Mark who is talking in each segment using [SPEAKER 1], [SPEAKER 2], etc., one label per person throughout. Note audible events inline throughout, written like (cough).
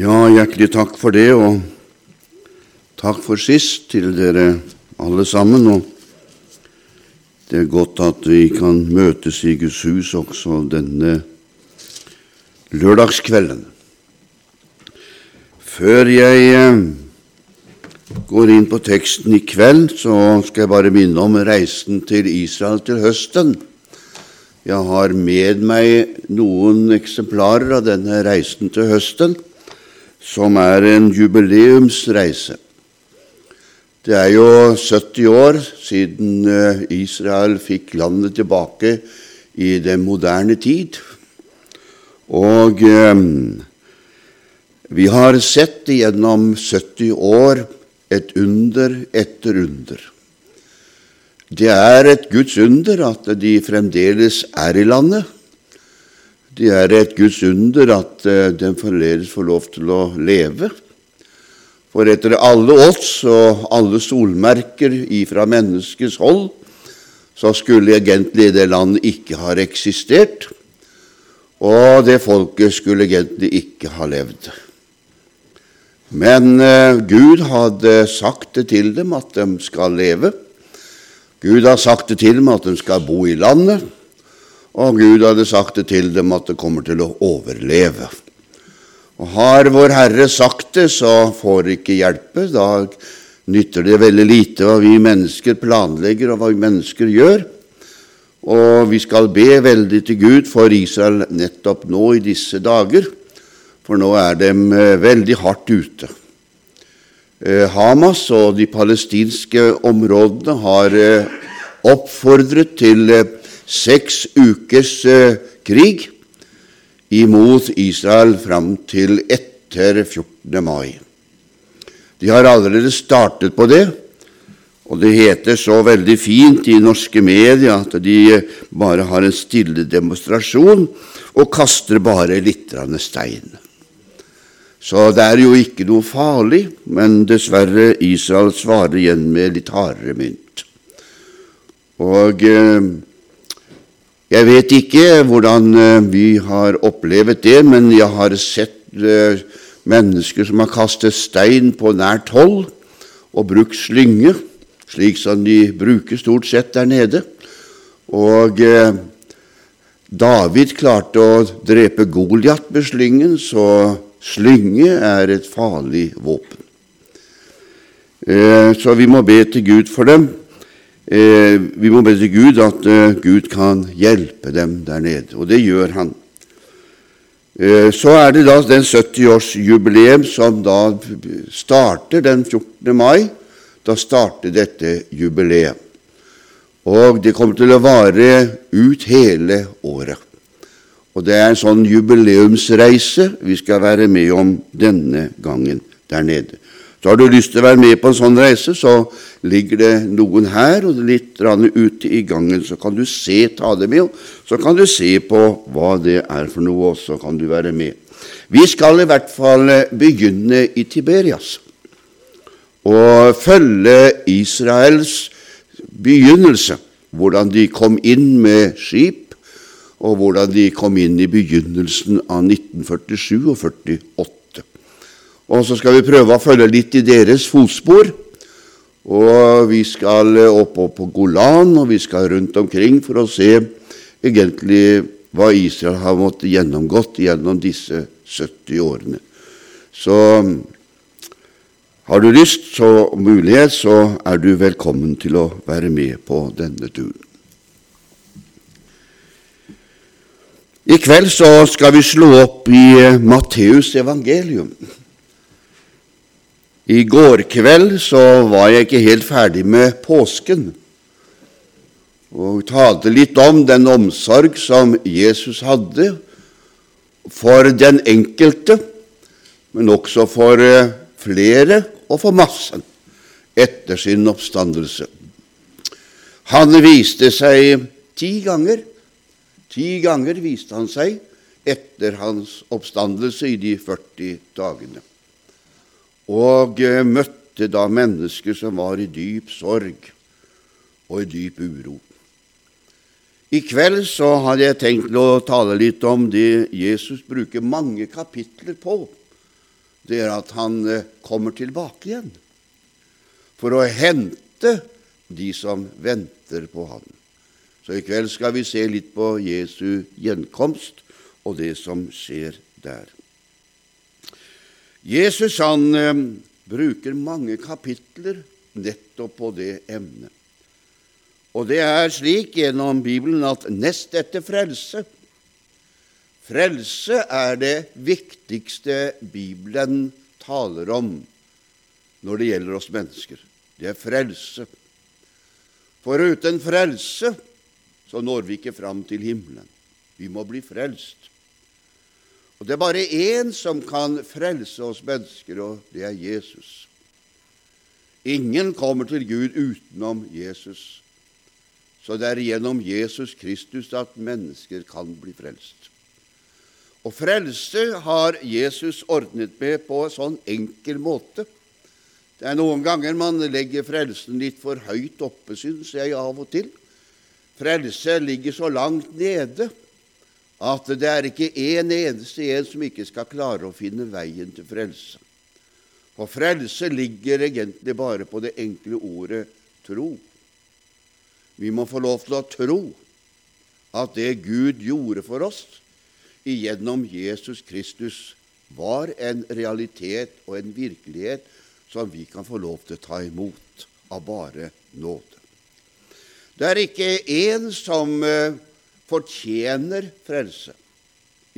[SPEAKER 1] Ja, hjertelig takk for det, og takk for sist til dere alle sammen. Og det er godt at vi kan møtes i Guds hus også denne lørdagskvelden. Før jeg eh, går inn på teksten i kveld, så skal jeg bare minne om reisen til Israel til høsten. Jeg har med meg noen eksemplarer av denne reisen til høsten, som er en jubileumsreise. Det er jo 70 år siden eh, Israel fikk landet tilbake i den moderne tid. Og eh, vi har sett gjennom 70 år et under etter under. Det er et Guds under at de fremdeles er i landet. Det er et Guds under at den de fremdeles får lov til å leve. For etter alle odds og alle solmerker ifra menneskets hold, så skulle egentlig det landet ikke ha eksistert, og det folket skulle egentlig ikke ha levd. Men eh, Gud hadde sagt det til dem at de skal leve. Gud har sagt det til dem at de skal bo i landet, og Gud hadde sagt det til dem at det kommer til å overleve. Og Har Vår Herre sagt det, så får det ikke hjelpe. Da nytter det veldig lite hva vi mennesker planlegger, og hva vi mennesker gjør. Og vi skal be veldig til Gud for Israel nettopp nå i disse dager, for nå er de eh, veldig hardt ute. Eh, Hamas og de palestinske områdene har eh, oppfordret til seks ukers krig imot Israel fram til etter 14. mai. De har allerede startet på det, og det heter så veldig fint i norske medier at de bare har en stille demonstrasjon og kaster bare litt stein. Så det er jo ikke noe farlig, men dessverre Israel svarer igjen med litt hardere mynt. Og eh, jeg vet ikke hvordan eh, vi har opplevd det, men jeg har sett eh, mennesker som har kastet stein på nært hold og brukt slynge, slik som de bruker stort sett der nede. Og eh, David klarte å drepe Goliat med slyngen, så slynge er et farlig våpen. Så vi må be til Gud for dem. Eh, vi må be til Gud at eh, Gud kan hjelpe dem der nede, og det gjør han. Eh, så er det da den 70-årsjubileum som da starter den 14. mai. Da starter dette jubileet. Og det kommer til å vare ut hele året. Og det er en sånn jubileumsreise vi skal være med om denne gangen der nede. Så har du lyst til å være med på en sånn reise, så ligger det noen her og litt ute i gangen. Så kan du se, ta det med, så kan du se på hva det er for noe, og så kan du være med. Vi skal i hvert fall begynne i Tiberias og følge Israels begynnelse, hvordan de kom inn med skip, og hvordan de kom inn i begynnelsen av 1947 og 48. Og så skal vi prøve å følge litt i deres fotspor. Og vi skal opp, på Golan, og vi skal rundt omkring for å se egentlig hva Israel har måttet gjennomgått gjennom disse 70 årene. Så har du lyst og mulighet, så er du velkommen til å være med på denne turen. I kveld så skal vi slå opp i Matteus evangelium. I går kveld så var jeg ikke helt ferdig med påsken og talte litt om den omsorg som Jesus hadde for den enkelte, men også for eh, flere og for massen etter sin oppstandelse. Han viste seg ti ganger. Ti ganger viste han seg etter hans oppstandelse i de 40 dagene og eh, møtte da mennesker som var i dyp sorg og i dyp uro. I kveld så hadde jeg tenkt å tale litt om det Jesus bruker mange kapitler på det er at han eh, kommer tilbake igjen for å hente de som venter på ham. Så i kveld skal vi se litt på Jesu gjenkomst og det som skjer der. Jesus han eh, bruker mange kapitler nettopp på det emnet. Og det er slik gjennom Bibelen at nest etter frelse Frelse er det viktigste Bibelen taler om når det gjelder oss mennesker. Det er frelse. For uten frelse så når vi ikke fram til himmelen. Vi må bli frelst. Og Det er bare én som kan frelse oss mennesker, og det er Jesus. Ingen kommer til Gud utenom Jesus. Så det er gjennom Jesus Kristus at mennesker kan bli frelst. Og frelse har Jesus ordnet med på en sånn enkel måte. Det er noen ganger man legger frelsen litt for høyt oppe, syns jeg av og til. Frelse ligger så langt nede at det er ikke en eneste en som ikke skal klare å finne veien til frelse. For frelse ligger egentlig bare på det enkle ordet tro. Vi må få lov til å tro at det Gud gjorde for oss igjennom Jesus Kristus, var en realitet og en virkelighet som vi kan få lov til å ta imot av bare nåde. Det er ikke én som uh, fortjener frelse,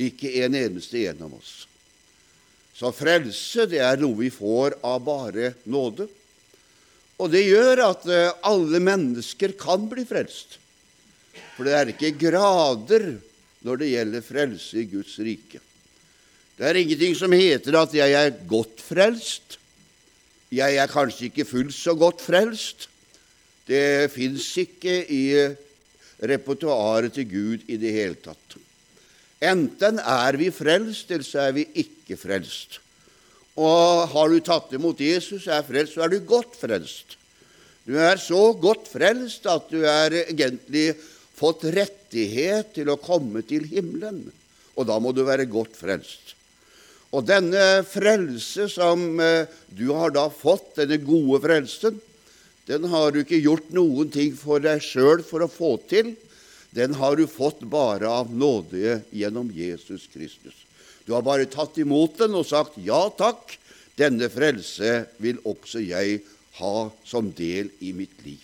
[SPEAKER 1] ikke en eneste en av oss. Så frelse det er noe vi får av bare nåde. Og det gjør at eh, alle mennesker kan bli frelst. For det er ikke grader når det gjelder frelse i Guds rike. Det er ingenting som heter at 'jeg er godt frelst'. Jeg er kanskje ikke fullt så godt frelst. Det fins ikke i repertoaret til Gud i det hele tatt. Enten er vi frelst, eller så er vi ikke frelst. Og har du tatt imot Jesus er frelst, så er du godt frelst. Du er så godt frelst at du er egentlig fått rettighet til å komme til himmelen. Og da må du være godt frelst. Og denne frelse som eh, du har da fått, denne gode frelsen, den har du ikke gjort noen ting for deg sjøl for å få til. Den har du fått bare av nåde gjennom Jesus Kristus. Du har bare tatt imot den og sagt 'ja takk', denne frelse vil også jeg ha som del i mitt liv.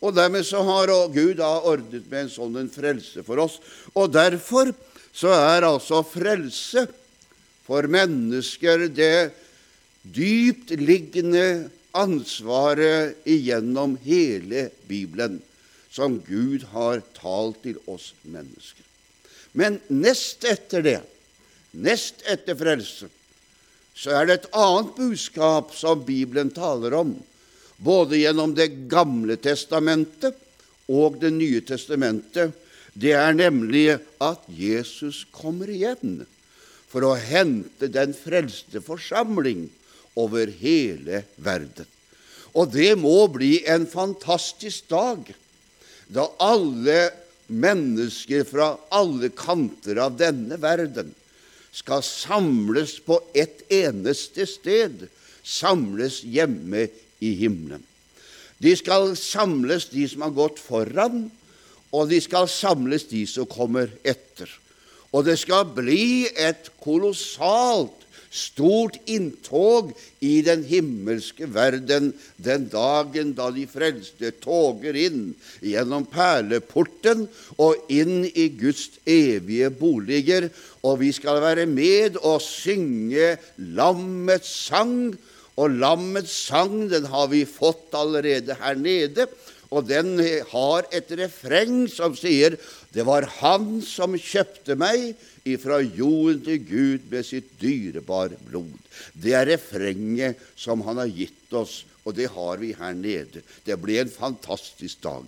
[SPEAKER 1] Og Dermed så har Gud da ordnet med en sånn en frelse for oss. Og derfor så er altså frelse for mennesker det dyptliggende ansvaret igjennom hele Bibelen som Gud har talt til oss mennesker. Men nest etter det Nest etter frelse så er det et annet budskap som Bibelen taler om, både gjennom Det gamle testamentet og Det nye testamentet. Det er nemlig at Jesus kommer igjen for å hente den frelste forsamling over hele verden. Og det må bli en fantastisk dag da alle mennesker fra alle kanter av denne verden skal samles på ett eneste sted, samles hjemme i himmelen. De skal samles, de som har gått foran, og de skal samles, de som kommer etter. Og det skal bli et kolossalt stort inntog i den himmelske verden den dagen da de frelste toger inn gjennom perleporten og inn i Guds evige boliger. Og vi skal være med og synge lammets sang. Og lammets sang den har vi fått allerede her nede. Og den har et refreng som sier det var Han som kjøpte meg ifra jorden til Gud med sitt dyrebare blod. Det er refrenget som Han har gitt oss, og det har vi her nede. Det blir en fantastisk dag.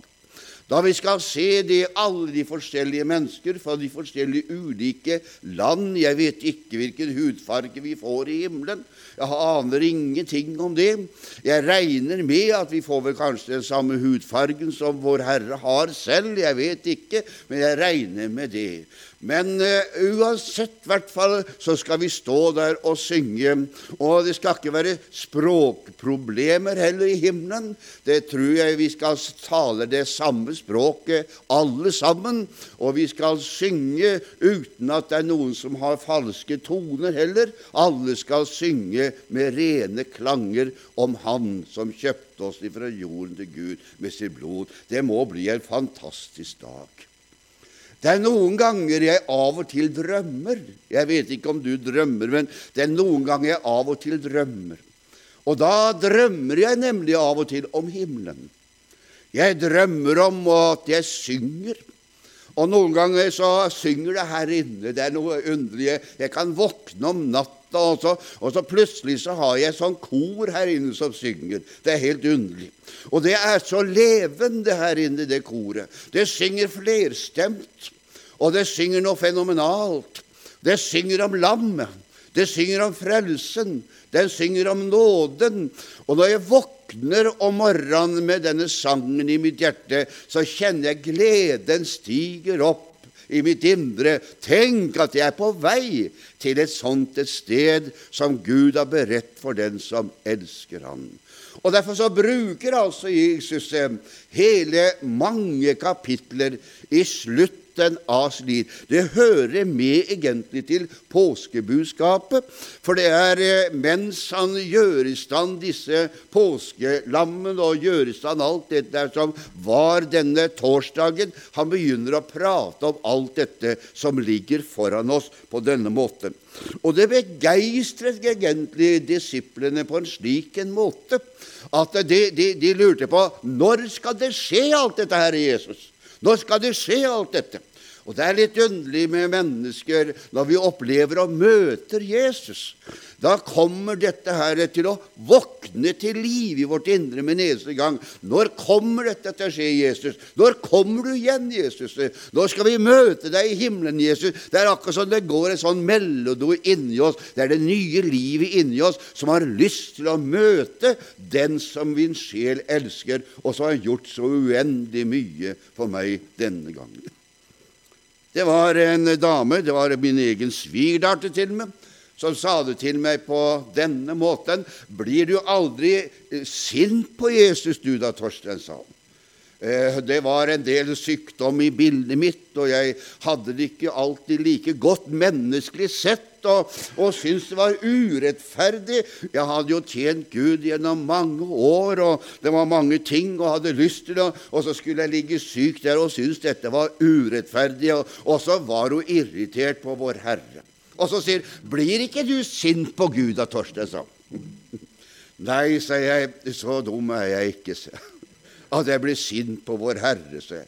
[SPEAKER 1] Da vi skal se det alle de forskjellige mennesker fra de forskjellige ulike land Jeg vet ikke hvilken hudfarge vi får i himmelen. Jeg aner ingenting om det. Jeg regner med at vi får vel kanskje den samme hudfargen som Vår Herre har selv. Jeg vet ikke, men jeg regner med det. Men uh, uansett, hvert fall, så skal vi stå der og synge. Og det skal ikke være språkproblemer heller i himmelen. Det tror jeg vi skal tale det samme språket, alle sammen. Og vi skal synge uten at det er noen som har falske toner heller. Alle skal synge med rene klanger om Han som kjøpte oss fra jorden til Gud med sitt blod. Det må bli en fantastisk dag. Det er noen ganger jeg av og til drømmer. Jeg vet ikke om du drømmer, men det er noen ganger jeg av og til drømmer. Og da drømmer jeg nemlig av og til om himmelen. Jeg drømmer om at jeg synger. Og noen ganger så synger det her inne. Det er noe underlig. Jeg kan våkne om natta, og så, og så plutselig så har jeg sånn kor her inne som synger. Det er helt underlig. Og det er så levende her inne, det koret. Det synger flerstemt, og det synger noe fenomenalt. Det synger om lammet. Det synger om frelsen. Det synger om nåden. Og når jeg våkner om morgenen med denne sangen i mitt hjerte, så kjenner jeg gleden stiger opp i mitt indre. Tenk at jeg er på vei til et sånt et sted som Gud har beredt for den som elsker Han. Og Derfor så bruker altså Jesus eh, hele mange kapitler i slutten av sitt. Det hører med egentlig til påskebudskapet, for det er eh, mens han gjør i stand disse påskelammene og gjør i stand alt dette som var denne torsdagen, han begynner å prate om alt dette som ligger foran oss på denne måten. Og det begeistret egentlig disiplene på en slik en måte at de, de, de, lurte på når skal det skje alt dette her, Jesus? Når skal det skje alt dette? Og det er litt underlig med mennesker når vi opplever og møter Jesus. Da kommer dette her til å våkne til liv i vårt indre med neste gang. Når kommer dette til å skje, Jesus? Når kommer du igjen, Jesus? Når skal vi møte deg i himmelen, Jesus? Det er akkurat som det går en sånn melodi inni oss. Det er det nye livet inni oss som har lyst til å møte den som min sjel elsker, og som har gjort så uendelig mye for meg denne gangen. Det var en dame, det var min egen svigerdatter til meg, som sa det til meg på denne måten. Blir du aldri eh, sint på Jesus, du da, Torstein, sa han. Eh, det var en del sykdom i bildet mitt, og jeg hadde det ikke alltid like godt menneskelig sett, og, og syntes det var urettferdig. Jeg hadde jo tjent Gud gjennom mange år, og det var mange ting og hadde lyst til det, og så skulle jeg ligge syk der og syntes dette var urettferdig, og, og så var hun irritert på Vår Herre. Og så sier 'Blir ikke du sint på Gud da, Torstein?' sa (laughs) Nei, sa jeg, så dum er jeg ikke, sa at jeg blir sint på Vår Herre, sa jeg.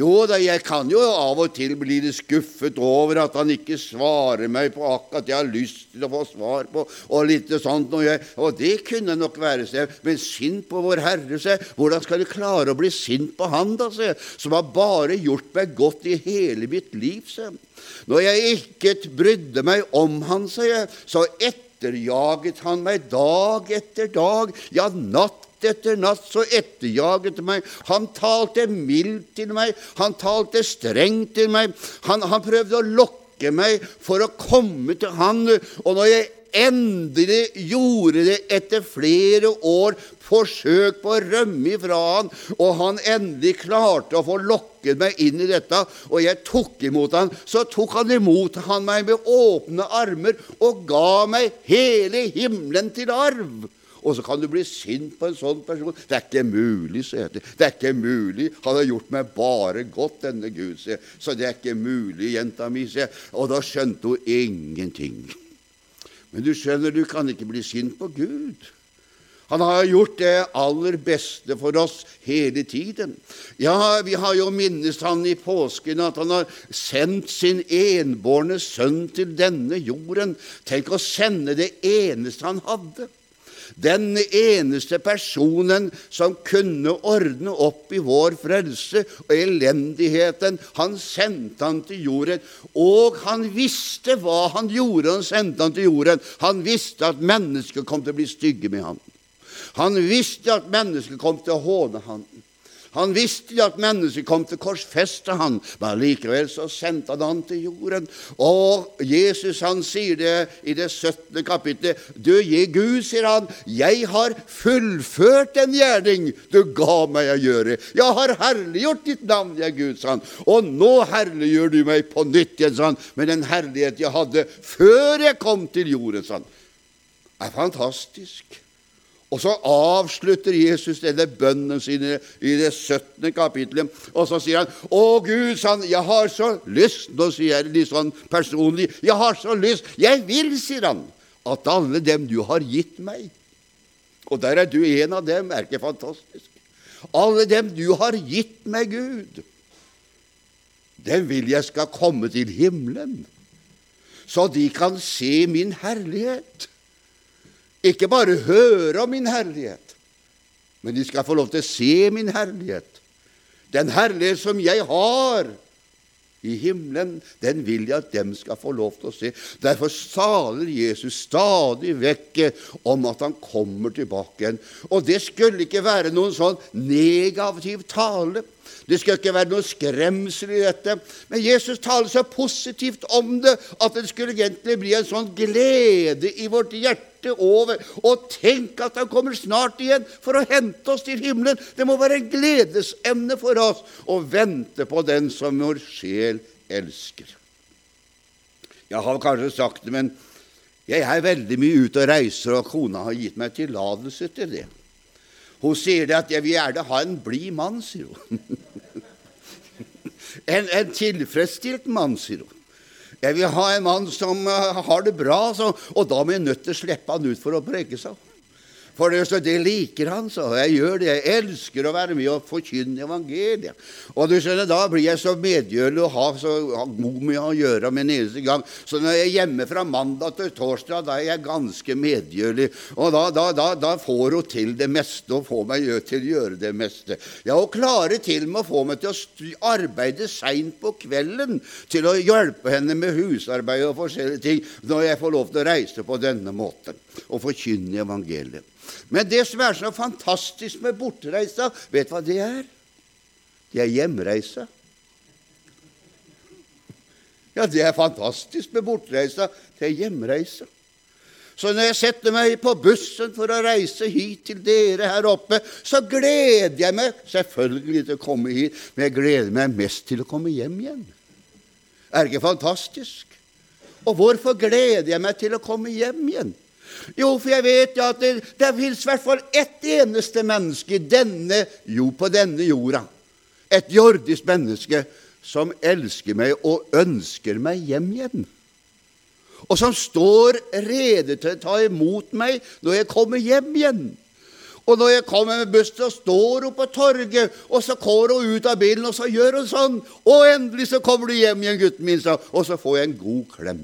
[SPEAKER 1] Jo da, jeg kan jo av og til bli litt skuffet over at han ikke svarer meg på akkurat jeg har lyst til å få svar på, og litt sånt, og, og det kunne nok være, sa jeg. Men sint på Vår Herre, sa jeg. Hvordan skal du klare å bli sint på Han, da, sa jeg, som har bare gjort meg godt i hele mitt liv, sa jeg. Når jeg ikke brydde meg om Han, sa jeg, så etterjaget han meg dag etter dag, ja, natt etter natt så etterjaget meg. Han talte mildt til meg, han talte strengt til meg. Han, han prøvde å lokke meg for å komme til han. Og når jeg endelig gjorde det etter flere år forsøk på å rømme ifra han, og han endelig klarte å få lokket meg inn i dette, og jeg tok imot han, så tok han imot han meg med åpne armer og ga meg hele himmelen til arv. Og så kan du bli sint på en sånn person. Det er ikke mulig, sier jeg. Det er ikke mulig. Han har gjort meg bare godt, denne Gud, sier jeg. Så det er ikke mulig, jenta mi, sier jeg. Og da skjønte hun ingenting. Men du skjønner, du kan ikke bli sint på Gud. Han har gjort det aller beste for oss hele tiden. Ja, vi har jo minnes han i påsken at han har sendt sin enbårne sønn til denne jorden. Tenk å sende det eneste han hadde. Den eneste personen som kunne ordne opp i vår frelse og elendigheten. Han sendte han til jorden, og han visste hva han gjorde. Han sendte han til jorden. Han visste at mennesker kom til å bli stygge med ham. Han visste at mennesker kom til å håne ham. Han visste jo at mennesket kom til korsfeste han, men likevel så sendte han han til jorden. Og Jesus han sier det i det 17. kapittelet. Du, gi Gud, sier han, jeg har fullført den gjerning du ga meg å gjøre. Jeg har herliggjort ditt navn, jeg Gud, sa han. Og nå herliggjør du meg på nytt igjen, sa han, med den herlighet jeg hadde før jeg kom til jorden, sa han. Det er fantastisk. Og så avslutter Jesus denne bønnen sin i det 17. kapittelet. Og så sier han, 'Å Gud, sånn, jeg har så lyst' Nå sier jeg litt sånn personlig. 'Jeg har så lyst Jeg vil', sier han, 'at alle dem du har gitt meg' Og der er du en av dem. Er ikke fantastisk? Alle dem du har gitt meg, Gud, dem vil jeg skal komme til himmelen, så de kan se min herlighet. Ikke bare høre om min herlighet, men de skal få lov til å se min herlighet. Den herlighet som jeg har i himmelen, den vil jeg at dem skal få lov til å se. Derfor saler Jesus stadig vekk om at han kommer tilbake igjen. Og det skulle ikke være noen sånn negativ tale. Det skal ikke være noe skremsel i dette. Men Jesus taler så positivt om det at det skulle egentlig bli en sånn glede i vårt hjerte over. Og tenk at han kommer snart igjen for å hente oss til himmelen. Det må være en gledesemne for oss å vente på den som vår sjel elsker. Jeg har kanskje sagt det, men jeg er veldig mye ute og reiser, og kona har gitt meg tillatelse til det. Hun sier det at 'jeg vil gjerne ha en blid mann', sier hun. (laughs) en, en tilfredsstilt mann, sier hun. Jeg vil ha en mann som uh, har det bra, så, og da må jeg nødt til å slippe han ut for å preke seg. For det, det liker han, så jeg gjør det. Jeg elsker å være med og forkynne evangeliet. Og du skjønner, Da blir jeg så medgjørlig og har så god med å gjøre med en eneste gang. Så når jeg er hjemme fra mandag til torsdag, da er jeg ganske medgjørlig. Og da, da, da, da får hun til det meste og får meg til å gjøre det meste. Ja, Hun klarer til med å få meg til å arbeide seint på kvelden, til å hjelpe henne med husarbeid og forskjellige ting, når jeg får lov til å reise på denne måten og forkynne evangeliet. Men det som er så fantastisk med bortreisa, vet du hva det er? Det er hjemreisa. Ja, det er fantastisk med bortreisa. Det er hjemreisa. Så når jeg setter meg på bussen for å reise hit til dere her oppe, så gleder jeg meg selvfølgelig til å komme hit, men jeg gleder meg mest til å komme hjem igjen. Er det ikke fantastisk? Og hvorfor gleder jeg meg til å komme hjem igjen? Jo, for jeg vet ja, at det, det fins i hvert fall ett eneste menneske denne, jo, på denne jorda, et jordisk menneske, som elsker meg og ønsker meg hjem igjen. Og som står rede til å ta imot meg når jeg kommer hjem igjen. Og når jeg kommer med bussen, så står hun på torget, og så går hun ut av bilen, og så gjør hun sånn. Og endelig så kommer du hjem igjen, gutten min, og så får jeg en god klem.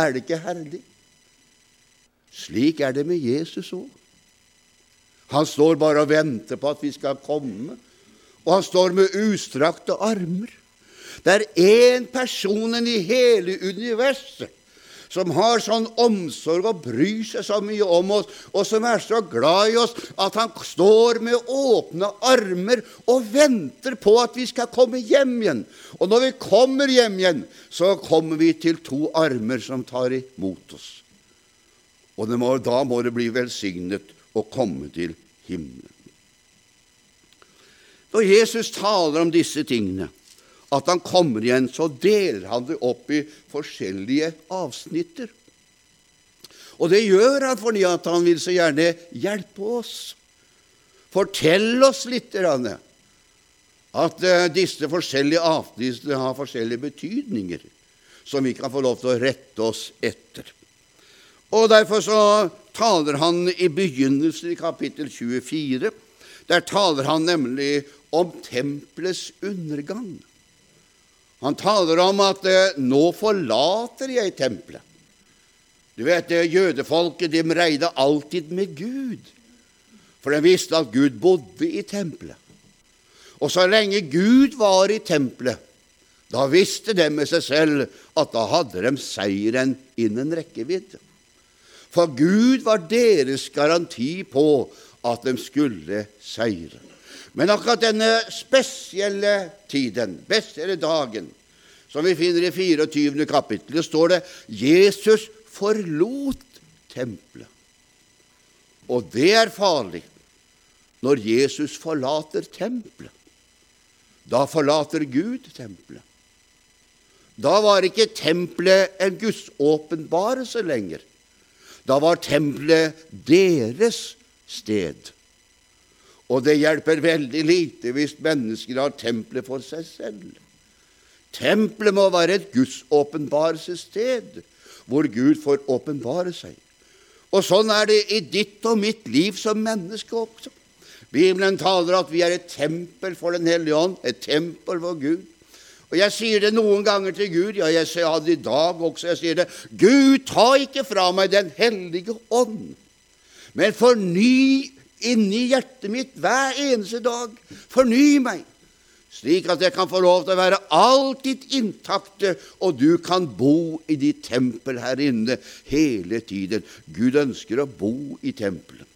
[SPEAKER 1] Er det ikke herlig? Slik er det med Jesus òg. Han står bare og venter på at vi skal komme, og han står med utstrakte armer. Det er én person i hele universet som har sånn omsorg og bryr seg så mye om oss, og som er så glad i oss at han står med åpne armer og venter på at vi skal komme hjem igjen. Og når vi kommer hjem igjen, så kommer vi til to armer som tar imot oss og må, da må det bli velsignet å komme til himmelen. Når Jesus taler om disse tingene, at han kommer igjen, så deler han det opp i forskjellige avsnitter. Og det gjør han fordi at han vil så gjerne hjelpe oss. Fortell oss litt at uh, disse forskjellige avsnittene har forskjellige betydninger som vi kan få lov til å rette oss etter. Og Derfor så taler han i begynnelsen i kapittel 24 Der taler han nemlig om tempelets undergang. Han taler om at eh, 'nå forlater jeg tempelet'. Du vet, Jødefolket de reide alltid med Gud, for de visste at Gud bodde i tempelet. Og så lenge Gud var i tempelet, da visste de med seg selv at da hadde de seieren innen rekkevidde. For Gud var deres garanti på at de skulle seire. Men akkurat denne spesielle tiden, spesielle dagen, som vi finner i 24. kapittel, står det Jesus forlot tempelet. Og det er farlig når Jesus forlater tempelet. Da forlater Gud tempelet. Da var ikke tempelet en gudsåpenbarelse lenger. Da var tempelet deres sted. Og det hjelper veldig lite hvis mennesker har tempelet for seg selv. Tempelet må være et gudsåpenbarelsessted, hvor Gud får åpenbare seg. Og sånn er det i ditt og mitt liv som menneske også. Bibelen taler at vi er et tempel for Den hellige ånd, et tempel for Gud. Og Jeg sier det noen ganger til Gud, ja, jeg sa det i dag også. Jeg sier det Gud, ta ikke fra meg Den hellige ånd, men forny inni hjertet mitt hver eneste dag. Forny meg, slik at jeg kan få lov til å være alltid intakte, og du kan bo i ditt tempel her inne hele tiden. Gud ønsker å bo i tempelet.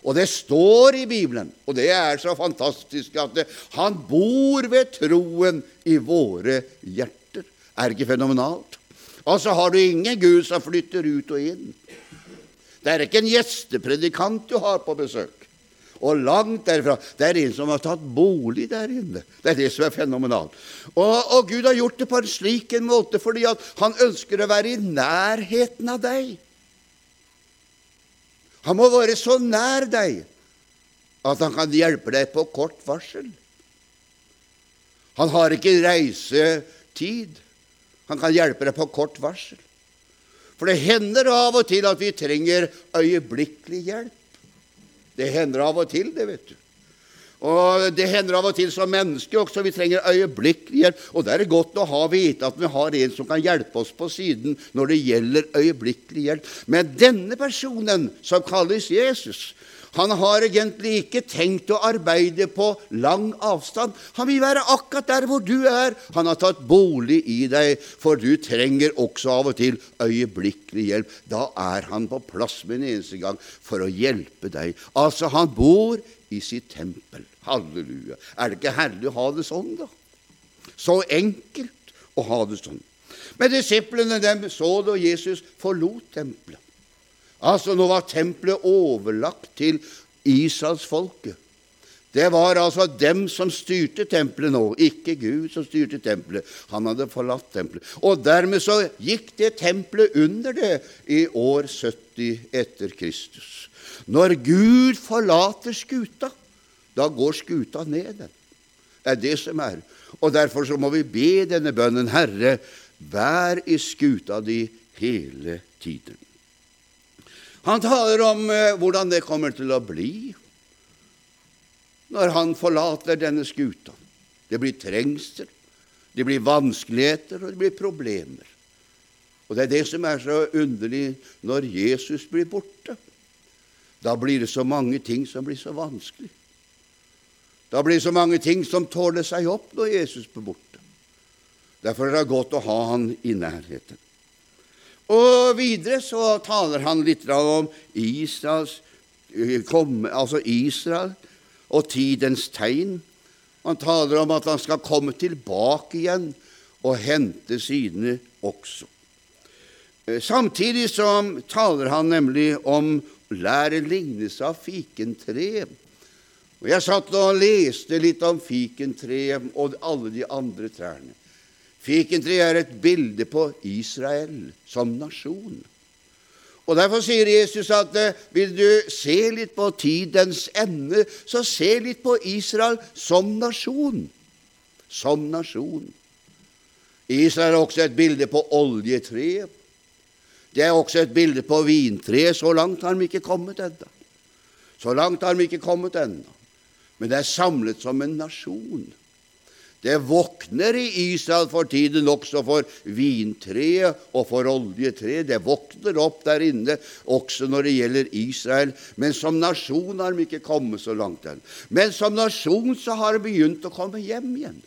[SPEAKER 1] Og det står i Bibelen, og det er så fantastisk, at det, han bor ved troen i våre hjerter. Er det ikke fenomenalt? Altså har du ingen Gud som flytter ut og inn. Det er ikke en gjestepredikant du har på besøk. Og langt derfra. Det er en som har tatt bolig der inne. Det er det som er fenomenalt. Og, og Gud har gjort det på en slik en måte fordi han ønsker å være i nærheten av deg. Han må være så nær deg at han kan hjelpe deg på kort varsel. Han har ikke reisetid. Han kan hjelpe deg på kort varsel. For det hender av og til at vi trenger øyeblikkelig hjelp. Det hender av og til, det, vet du. Og Det hender av og til som mennesker også. Vi trenger øyeblikkelig hjelp. Og det er godt å ha vite at vi har en som kan hjelpe oss på siden når det gjelder øyeblikkelig hjelp. Men denne personen, som kalles Jesus, han har egentlig ikke tenkt å arbeide på lang avstand. Han vil være akkurat der hvor du er. Han har tatt bolig i deg, for du trenger også av og til øyeblikkelig hjelp. Da er han på plass med en eneste gang for å hjelpe deg. Altså, han bor i sitt tempel. Halleluja. Er det ikke herlig å ha det sånn, da? Så enkelt å ha det sånn. Men disiplene dem så da Jesus forlot tempelet. Altså, nå var tempelet overlagt til Israelsfolket. Det var altså dem som styrte tempelet nå, ikke Gud som styrte tempelet. Han hadde forlatt tempelet. Og dermed så gikk det tempelet under det i år 70 etter Kristus. Når Gud forlater skuta, da går skuta ned. Det er det som er. Og Derfor så må vi be denne bønnen, Herre, vær i skuta di hele tiden. Han taler om eh, hvordan det kommer til å bli når han forlater denne skuta. Det blir trengsel, det blir vanskeligheter, og det blir problemer. Og Det er det som er så underlig når Jesus blir borte. Da blir det så mange ting som blir så vanskelig. Da blir det så mange ting som tåler seg opp når Jesus blir borte. Derfor er det godt å ha han i nærheten. Og Videre så taler han litt om Israels, eh, altså Israel og tidens tegn. Han taler om at han skal komme tilbake igjen og hente sine også. Eh, samtidig så taler han nemlig om Lær en lignelse av fikentreet. Og Jeg satt og leste litt om fikentreet og alle de andre trærne. Fikentreet er et bilde på Israel som nasjon. Og Derfor sier Jesus at eh, vil du se litt på tidens ende, så se litt på Israel som nasjon. Som nasjon. Israel er også et bilde på oljetreet. Det er også et bilde på vintreet. Så langt har de ikke kommet ennå. Så langt har de ikke kommet ennå. Men det er samlet som en nasjon. Det våkner i Israel for tiden også for vintreet og for oljetreet. Det våkner opp der inne også når det gjelder Israel. Men som nasjon har de ikke kommet så langt ennå. Men som nasjon så har de begynt å komme hjem igjen.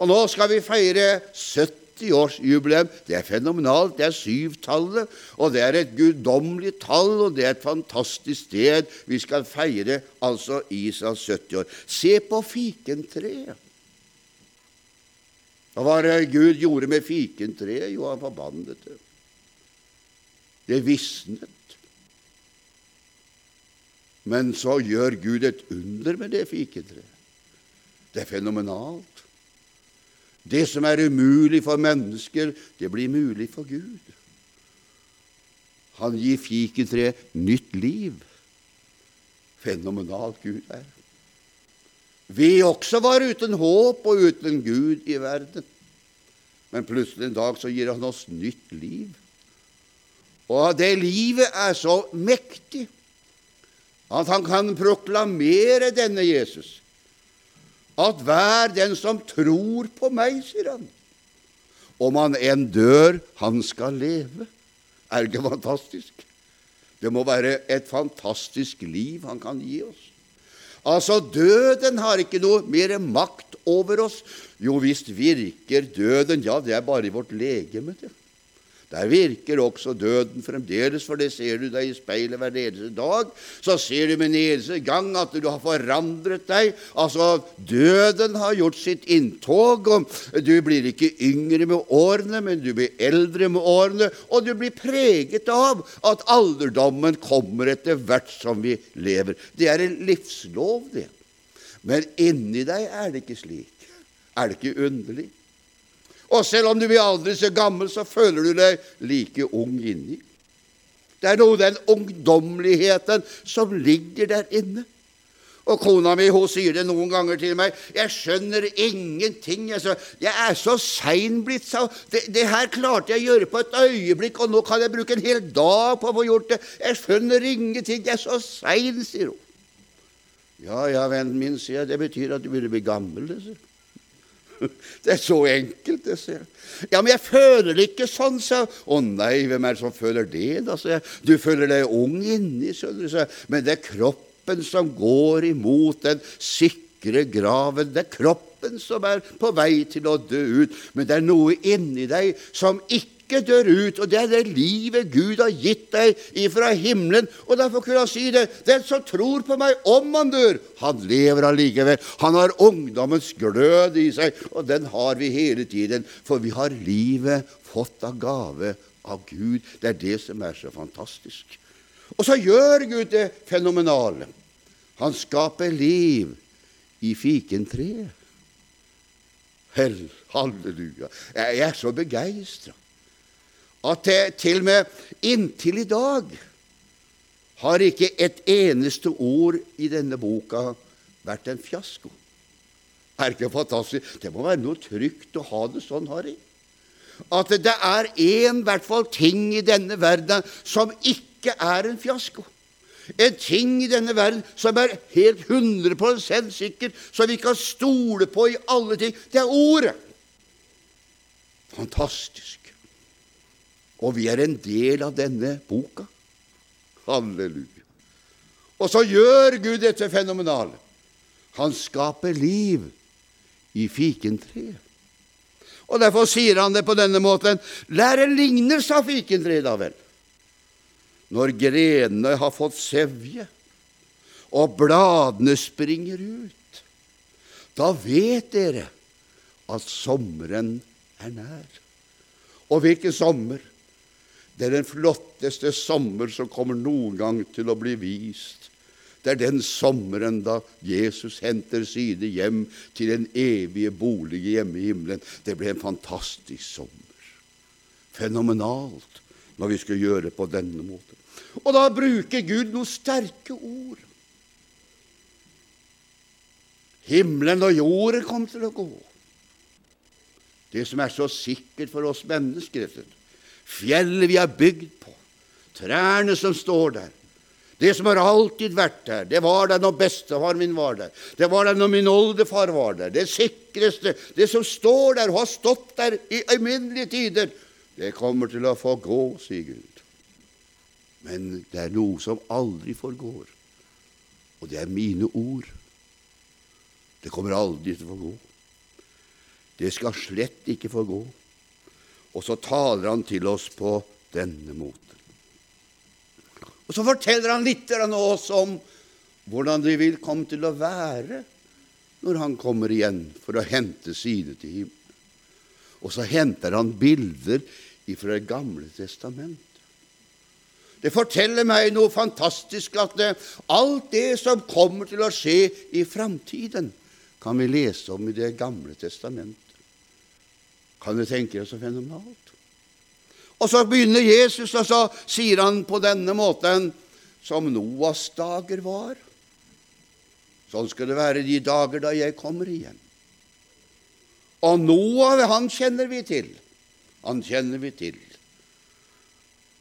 [SPEAKER 1] Og nå skal vi feire 70 70-årsjubileum. Det er fenomenalt. Det er syvtallet, og det er et guddommelig tall, og det er et fantastisk sted vi skal feire altså Israels 70 år. Se på fikentreet. Hva var det Gud gjorde med fikentreet? Jo, han forbannet det. Det visnet. Men så gjør Gud et under med det fikentreet. Det er fenomenalt. Det som er umulig for mennesker, det blir mulig for Gud. Han gir fikentreet nytt liv. Fenomenalt Gud er. Vi også var uten håp og uten Gud i verden. Men plutselig en dag så gir han oss nytt liv. Og det livet er så mektig at han kan proklamere denne Jesus. At hver den som tror på meg, sier han, om han enn dør, han skal leve. Er det ikke fantastisk? Det må være et fantastisk liv han kan gi oss. Altså, døden har ikke noe mer makt over oss. Jo visst virker døden, ja, det er bare i vårt legeme. det. Der virker også døden fremdeles, for det ser du deg i speilet hver eneste dag. Så ser du med en eneste gang at du har forandret deg. Altså, døden har gjort sitt inntog. og Du blir ikke yngre med årene, men du blir eldre med årene. Og du blir preget av at alderdommen kommer etter hvert som vi lever. Det er en livslov, det. Men inni deg er det ikke slik. Er det ikke underlig? Og selv om du blir aldri så gammel, så føler du deg like ung inni. Det er noe den ungdommeligheten som ligger der inne. Og kona mi hun sier det noen ganger til meg. 'Jeg skjønner ingenting. Jeg, jeg er så sein blitt, sa det, det her klarte jeg å gjøre på et øyeblikk, og nå kan jeg bruke en hel dag på å få gjort det. Jeg skjønner ingenting. Jeg er så sein, sier hun. Ja, ja, vennen min, sier jeg. Det betyr at du burde bli gammel. Det, sier. (laughs) Det er så enkelt, det, sier jeg. Ja, men jeg føler det ikke sånn, sa Å nei, hvem er det som føler det, da, sier jeg. Du føler deg ung inni, skjønner du, sa Men det er kroppen som går imot den sikre graven. Det er kroppen som er på vei til å dø ut. Men det er noe inni deg som ikke ikke dør ut. Og det er det livet Gud har gitt deg ifra himmelen. Og derfor kunne han si det. Den som tror på meg, om han dør, han lever allikevel. Han har ungdommens glød i seg, og den har vi hele tiden. For vi har livet fått av gave av Gud. Det er det som er så fantastisk. Og så gjør Gud det fenomenale. Han skaper liv i fikentreet. Halleluja. Jeg er så begeistra at det til og med inntil i dag har ikke et eneste ord i denne boka vært en fiasko. Er ikke fantastisk? Det må være noe trygt å ha det sånn, Harry. At det er én fall ting i denne verden som ikke er en fiasko. En ting i denne verden som er helt 100% sikker, som vi kan stole på i alle ting. Det er Ordet. Fantastisk. Og vi er en del av denne boka. Halleluja. Og så gjør Gud dette fenomenale. Han skaper liv i fikentreet. Og Derfor sier han det på denne måten. Lær en lignelse av fikentreet, da vel. Når grenene har fått sevje, og bladene springer ut, da vet dere at sommeren er nær. Og hvilken sommer? Det er den flotteste sommer som kommer noen gang til å bli vist. Det er den sommeren da Jesus henter sine hjem til den evige bolig hjemme i himmelen. Det ble en fantastisk sommer. Fenomenalt når vi skal gjøre det på denne måten. Og da bruker Gud noen sterke ord. Himmelen og jorden kom til å gå. Det som er så sikkert for oss mennesker, fjellet vi har bygd på, trærne som står der. Det som har alltid vært der, det var der når bestefar min var der. Det var der når min oldefar var der. Det sikreste, det som står der og har stått der i alminnelige tider, det kommer til å få gå, sier Gud. Men det er noe som aldri forgår, og det er mine ord. Det kommer aldri til å få gå. Det skal slett ikke få gå. Og så taler han til oss på denne måten. Og så forteller han litt oss om hvordan det vil komme til å være når han kommer igjen for å hente sine til himmelen. Og så henter han bilder fra Det gamle testamentet. Det forteller meg noe fantastisk at det, alt det som kommer til å skje i framtiden, kan vi lese om i Det gamle testamentet. Kan du tenke deg så fenomenalt? Og så begynner Jesus, og så sier han på denne måten som Noas dager var. Sånn skal det være de dager da jeg kommer igjen. Og Noah, han kjenner vi til. Han kjenner vi til.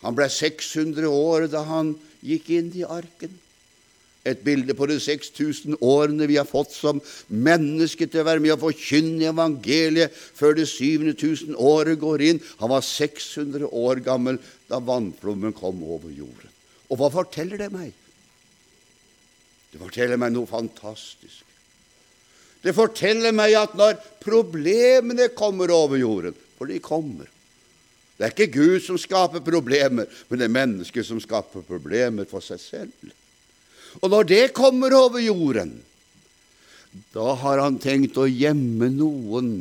[SPEAKER 1] Han ble 600 år da han gikk inn i arken. Et bilde på de 6000 årene vi har fått som mennesker til å være med og forkynne evangeliet før det 7000 året går inn. Han var 600 år gammel da vannflommen kom over jorden. Og hva forteller det meg? Det forteller meg noe fantastisk. Det forteller meg at når problemene kommer over jorden, for de kommer Det er ikke Gud som skaper problemer, men det er mennesket som skaper problemer for seg selv. Og når det kommer over jorden, da har han tenkt å gjemme noen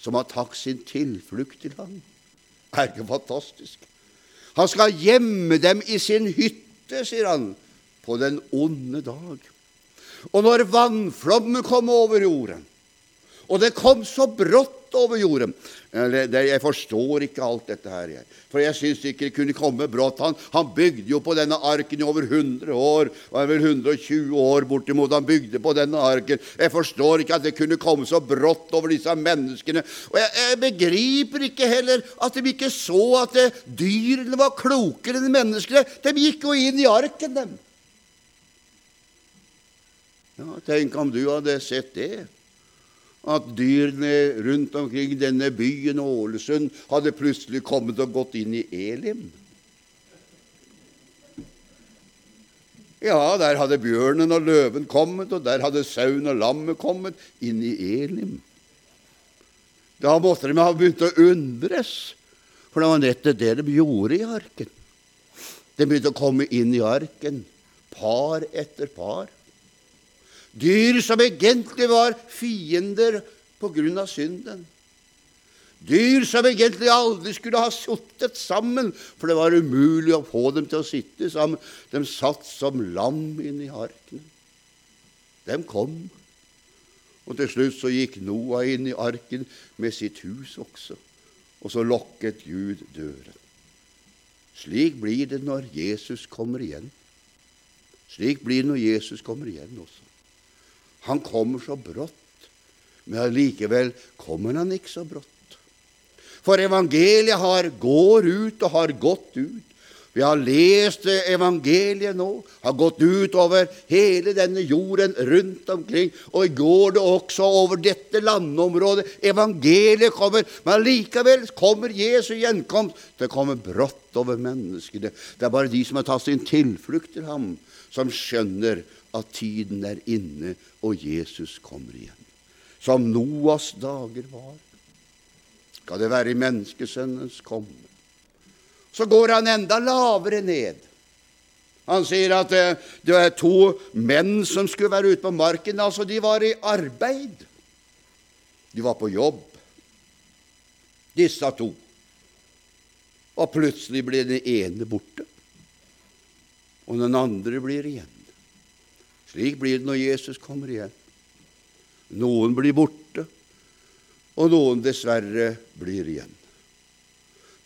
[SPEAKER 1] som har tatt sin tilflukt til ham. Er ikke fantastisk? Han skal gjemme dem i sin hytte, sier han, på den onde dag. Og når vannflommen kom over jorden, og det kom så brått over jorden Jeg forstår ikke alt dette her, jeg. For jeg syns ikke det kunne komme brått. Han, han, bygde jo på denne arken i over 100 år, og er vel 120 år bortimot han bygde på denne arken. Jeg forstår ikke at det kunne komme så brått over disse menneskene. Og jeg, jeg begriper ikke heller at de ikke så at det, dyrene var klokere enn menneskene. De gikk jo inn i arken, dem. Ja, Tenk om du hadde sett det at dyrene rundt omkring denne byen, Ålesund, hadde plutselig kommet og gått inn i Elim. Ja, der hadde bjørnen og løven kommet, og der hadde sauen og lammet kommet inn i Elim. Da måtte de ha begynt å undres, for det var nettopp det de gjorde i arken. De begynte å komme inn i arken, par etter par. Dyr som egentlig var fiender på grunn av synden. Dyr som egentlig aldri skulle ha sittet sammen, for det var umulig å få dem til å sitte sammen. De satt som lam inni arkene. De kom. Og til slutt så gikk Noah inn i arken med sitt hus også, og så lokket Gud døren. Slik blir det når Jesus kommer igjen. Slik blir det når Jesus kommer igjen også. Han kommer så brått, men allikevel kommer han ikke så brått. For evangeliet har, går ut og har gått ut. Vi har lest evangeliet nå, har gått ut over hele denne jorden rundt omkring, og går det også over dette landområdet. Evangeliet kommer, men likevel kommer Jesu gjenkomst. Det kommer brått over menneskene. Det er bare de som har tatt sin tilflukt til ham, som skjønner at tiden er inne og Jesus kommer igjen. Som Noas dager var, skal det være i menneskesønnens komme. Så går han enda lavere ned. Han sier at eh, det er to menn som skulle være ute på marken. Altså, de var i arbeid. De var på jobb, disse to. Og plutselig blir den ene borte, og den andre blir igjen. Slik blir det når Jesus kommer igjen. Noen blir borte, og noen dessverre blir igjen.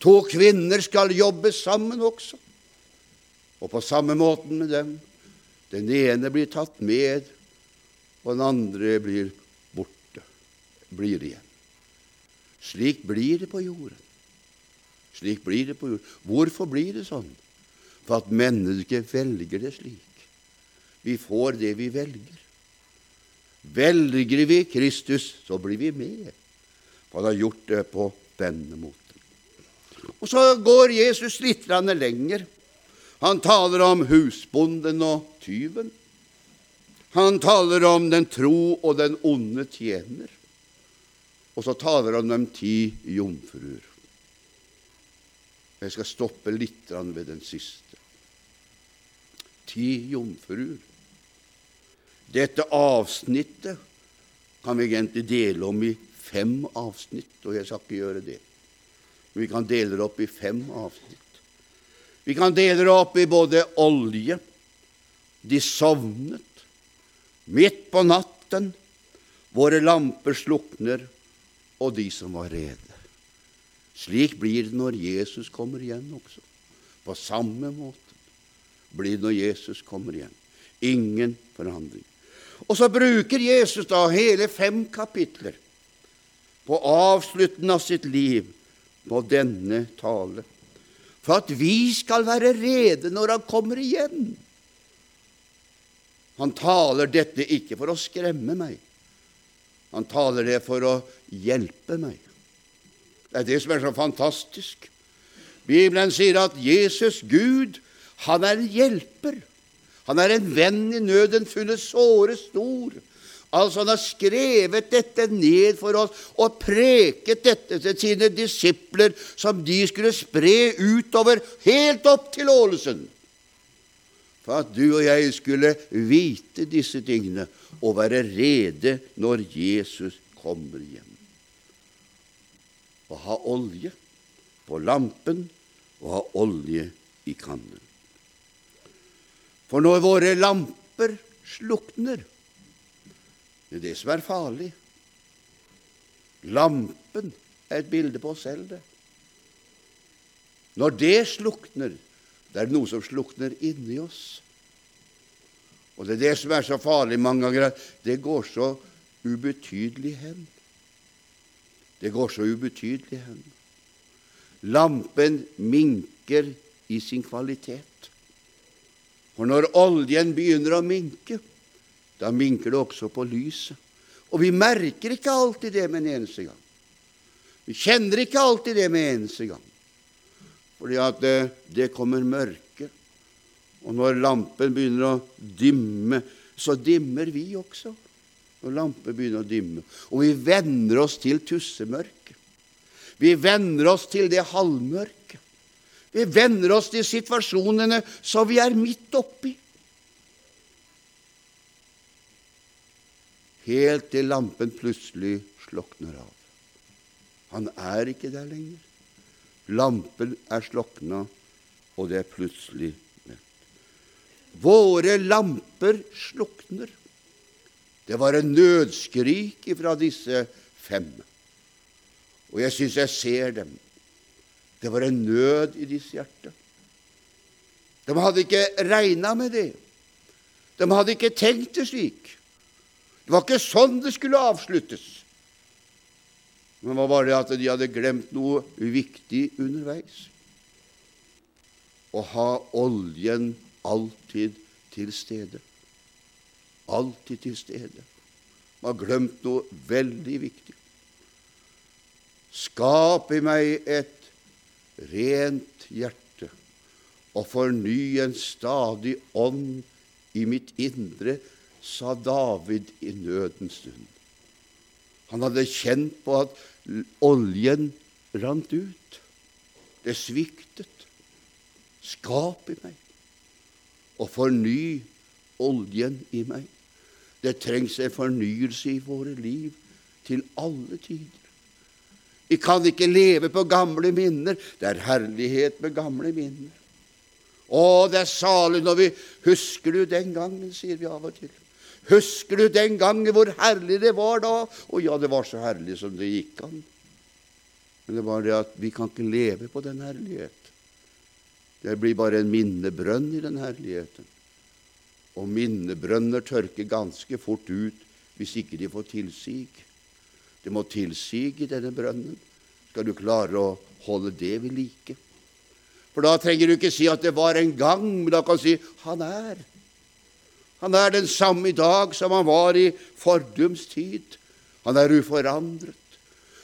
[SPEAKER 1] To kvinner skal jobbe sammen også, og på samme måten med dem. Den ene blir tatt med, og den andre blir borte, blir igjen. Slik blir det på jorden. Slik blir det på jorden. Hvorfor blir det sånn? For at mennesket velger det slik. Vi får det vi velger. Velger vi Kristus, så blir vi med. For Han har gjort det på denne måten. Og Så går Jesus litt lenger. Han taler om husbonden og tyven. Han taler om den tro og den onde tjener. Og så taler han om ti jomfruer. Jeg skal stoppe litt ved den siste. Ti jomfruer. Dette avsnittet kan vi egentlig dele om i fem avsnitt, og jeg skal ikke gjøre det. Men vi kan dele det opp i fem avsnitt. Vi kan dele det opp i både olje, de sovnet, midt på natten, våre lamper slukner, og de som var rede. Slik blir det når Jesus kommer igjen også. På samme måte blir det når Jesus kommer igjen. Ingen forandring. Og så bruker Jesus da hele fem kapitler på avslutten av sitt liv på denne tale, for at vi skal være rede når Han kommer igjen. Han taler dette ikke for å skremme meg. Han taler det for å hjelpe meg. Det er det som er så fantastisk. Bibelen sier at Jesus, Gud, han er en hjelper. Han er en venn i nøden, funnet såre stor. Altså, han har skrevet dette ned for oss og preket dette til sine disipler, som de skulle spre utover helt opp til Ålesund. For at du og jeg skulle vite disse tingene og være rede når Jesus kommer hjem. Å ha olje på lampen og ha olje i kannen. For når våre lamper slukner Det er det som er farlig. Lampen er et bilde på oss selv, det. Når det slukner, det er noe som slukner inni oss. Og det er det som er så farlig mange ganger, at det går så ubetydelig hen. Det går så ubetydelig hen. Lampen minker i sin kvalitet. For når oljen begynner å minke, da minker det også på lyset. Og vi merker ikke alltid det med en eneste gang. Vi kjenner ikke alltid det med en eneste gang. Fordi at det, det kommer mørke. Og når lampen begynner å dimme, så dimmer vi også. Når lampen begynner å dimme. Og vi venner oss til tussemørket. Vi venner oss til det halvmørket. Vi venner oss til situasjonene som vi er midt oppi. Helt til lampen plutselig slokner av. Han er ikke der lenger. Lampen er slokna, og det er plutselig mørkt. Våre lamper slukner. Det var en nødskrik fra disse fem. Og jeg syns jeg ser dem. Det var en nød i deres hjerte. De hadde ikke regna med det. De hadde ikke tenkt det slik. Det var ikke sånn det skulle avsluttes. Men det var det at de hadde glemt noe viktig underveis. Å ha oljen alltid til stede. Alltid til stede. Man har glemt noe veldig viktig. Skap i meg et rent hjerte og forny en stadig ånd i mitt indre, sa David i nødens stund. Han hadde kjent på at oljen rant ut. Det sviktet. Skap i meg og forny oljen i meg. Det trengs en fornyelse i våre liv til alle tider. Vi kan ikke leve på gamle minner. Det er herlighet med gamle minner. Å, det er salig når vi Husker du den gangen, sier vi av og til. Husker du den gangen hvor herlig det var da? Å ja, det var så herlig som det gikk an. Men det var det at vi kan ikke leve på den herlighet. Det blir bare en minnebrønn i den herligheten. Og minnebrønner tørker ganske fort ut hvis ikke de får tilsig. Det må tilsig i denne brønnen. Skal du klare å holde det ved like? For da trenger du ikke si at det var en gang, men da kan du si han er. Han er den samme i dag som han var i fordums tid. Han er uforandret.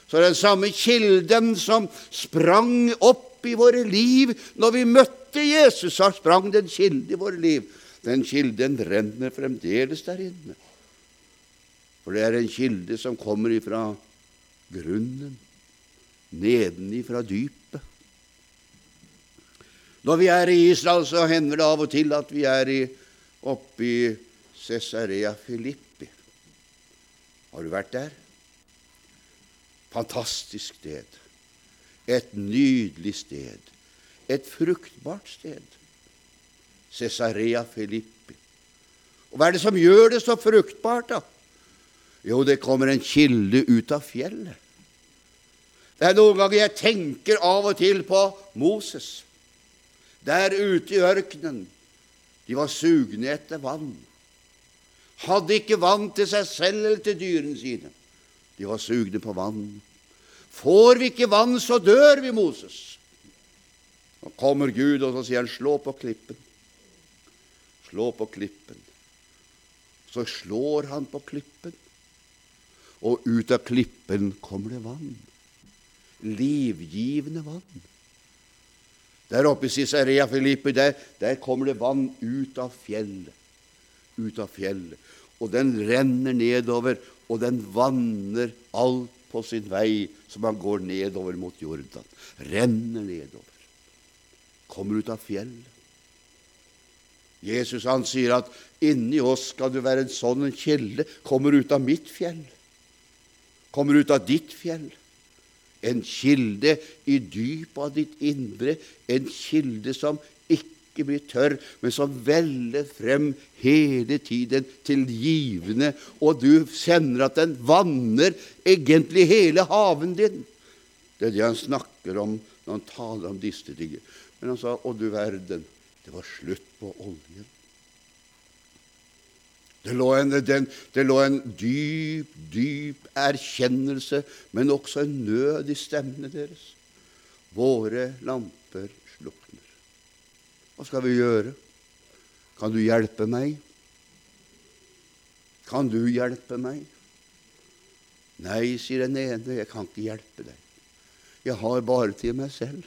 [SPEAKER 1] Så den samme kilden som sprang opp i våre liv når vi møtte Jesus, så sprang den kilde i våre liv. Den kilden renner fremdeles der inne. For det er en kilde som kommer ifra grunnen, nedenifra dypet. Når vi er i Israel, så hender det av og til at vi er oppe i Cesarea Filippi. Har du vært der? Fantastisk sted. Et nydelig sted. Et fruktbart sted. Cesarea Filippi. Og hva er det som gjør det så fruktbart, da? Jo, det kommer en kilde ut av fjellet. Det er noen ganger jeg tenker av og til på Moses der ute i ørkenen. De var sugne etter vann. Hadde ikke vann til seg selv eller til dyrene sine. De var sugne på vann. Får vi ikke vann, så dør vi, Moses. Så kommer Gud, og så sier han, slå på klippen. Slå på klippen. Så slår han på klippen, og ut av klippen kommer det vann. Livgivende vann. Der oppe i Cesarea Filippi, der, der kommer det vann ut av fjellet. Ut av fjellet. Og den renner nedover, og den vanner alt på sin vei som han går nedover mot Jordan. Renner nedover. Kommer ut av fjellet. Jesus han sier at inni oss skal du være en sånn kilde. Kommer ut av mitt fjell. Kommer ut av ditt fjell. En kilde i dypet av ditt indre. En kilde som ikke blir tørr, men som veller frem hele tiden til givende, og du kjenner at den vanner egentlig hele haven din. Det er det han snakker om når han taler om disse tingene. Men han sa, å du verden, det var slutt på oljen. Det lå, en, den, det lå en dyp, dyp erkjennelse, men også en nød i stemmene deres. Våre lamper slukner. Hva skal vi gjøre? Kan du hjelpe meg? Kan du hjelpe meg? Nei, sier den ene, jeg kan ikke hjelpe deg. Jeg har bare til meg selv.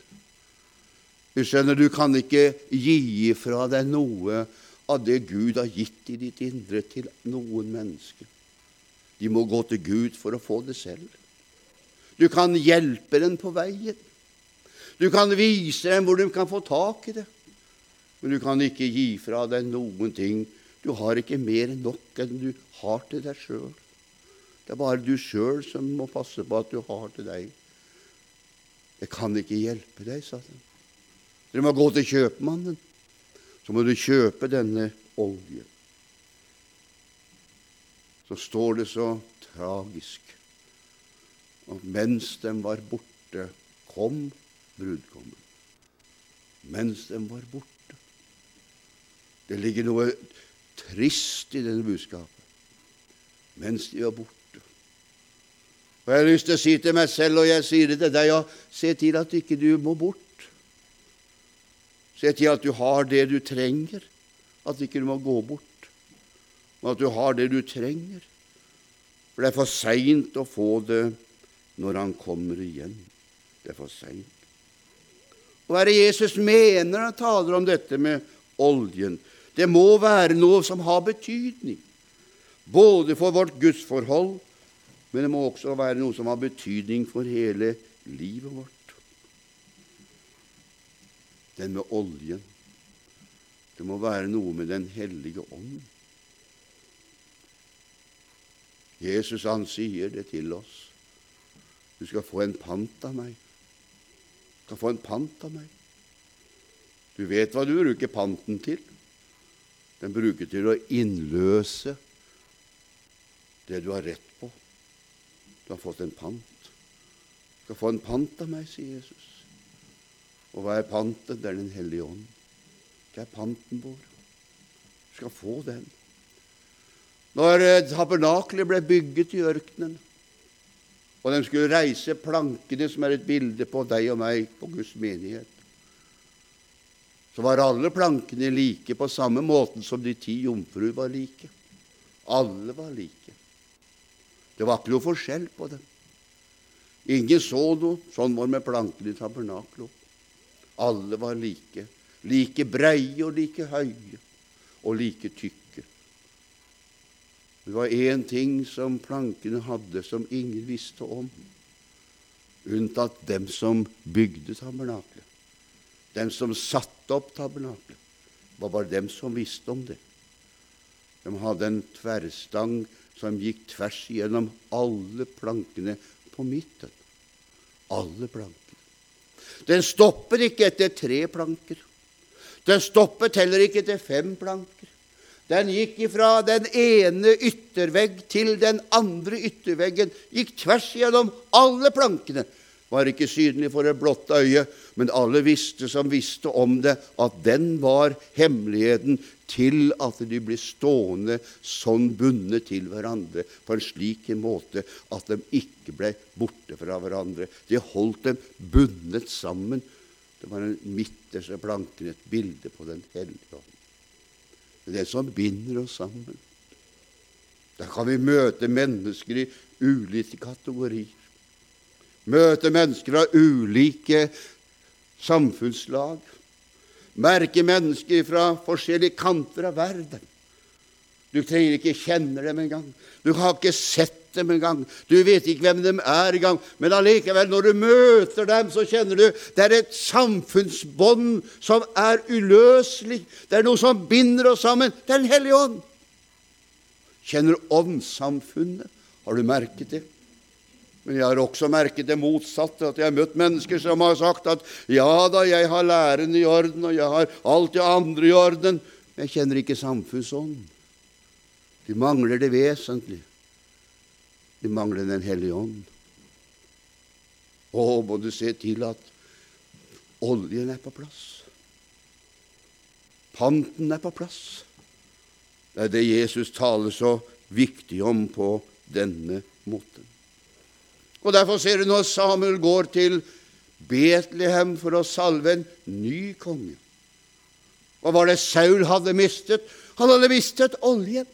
[SPEAKER 1] Du skjønner, du kan ikke gi ifra deg noe av det Gud har gitt i ditt indre, til noen mennesker. De må gå til Gud for å få det selv. Du kan hjelpe dem på veien. Du kan vise dem hvor de kan få tak i det. Men du kan ikke gi fra deg noen ting. Du har ikke mer enn nok enn du har til deg sjøl. Det er bare du sjøl som må passe på at du har til deg. Jeg kan ikke hjelpe deg, sa han. Dere må gå til kjøpmannen. Så må du kjøpe denne oljen. Så står det så tragisk at mens de var borte, kom brudgommen. Mens de var borte. Det ligger noe trist i denne budskapet. Mens de var borte. Og Jeg har lyst til å si til meg selv, og jeg sier det til deg, ja, se til at ikke du må bort. Se til at du har det du trenger, at ikke du må gå bort, men at du har det du trenger. For det er for seint å få det når han kommer igjen. Det er for seint. Og hva er det Jesus mener når han taler om dette med oljen? Det må være noe som har betydning, både for vårt gudsforhold, men det må også være noe som har betydning for hele livet vårt den med oljen. Det må være noe med Den hellige ånd. Jesus han sier det til oss. Du skal få en pant av meg. Du skal få en pant av meg. Du vet hva du bruker panten til. Den bruker til å innløse det du har rett på. Du har fått en pant. Du skal få en pant av meg, sier Jesus. Og hva er panten? Det er Den hellige ånd. Det er panten vår. Du skal få den. Når eh, tabernaklet ble bygget i ørkenen, og de skulle reise plankene, som er et bilde på deg og meg, på Guds menighet, så var alle plankene like på samme måten som de ti jomfruer var like. Alle var like. Det var ikke noe forskjell på dem. Ingen så noe. Sånn var det med plankene i tabernaklet. Alle var like. Like breie og like høye og like tykke. Det var én ting som plankene hadde, som ingen visste om, unntatt dem som bygde tabernaklet. Dem som satte opp tabernaklet, var bare dem som visste om det. De hadde en tverrstang som gikk tvers gjennom alle plankene på midten. Alle plankene. Den stopper ikke etter tre planker. Den stoppet heller ikke etter fem planker. Den gikk ifra den ene yttervegg til den andre ytterveggen. Gikk tvers gjennom alle plankene var ikke synlig for det blotte øyet, men alle visste som visste om det, at den var hemmeligheten til at de ble stående sånn bundet til hverandre på en slik måte at de ikke ble borte fra hverandre. De holdt dem bundet sammen. Det var den midterste planken, et bilde på Den hellige ånd. Det er det som binder oss sammen. Da kan vi møte mennesker i ulike kategorier møte mennesker av ulike samfunnslag, merke mennesker fra forskjellige kanter av verden. Du trenger ikke kjenne dem engang. Du har ikke sett dem engang. Du vet ikke hvem de er engang. Men allikevel, når du møter dem, så kjenner du det er et samfunnsbånd som er uløselig. Det er noe som binder oss sammen. Den hellige ånd. Kjenner åndssamfunnet. Har du merket det? Men jeg har også merket det motsatte, at jeg har møtt mennesker som har sagt at ja da, jeg har læren i orden, og jeg har alt det andre i orden, men jeg kjenner ikke samfunnsånd. De mangler det vesentlige. De mangler Den hellige ånd. Å, må du se til at oljen er på plass. Panten er på plass. Det er det Jesus taler så viktig om på denne måten. Og Derfor ser du når Samuel går til Betlehem for å salve en ny konge. Hva var det Saul hadde mistet? Han hadde mistet oljen.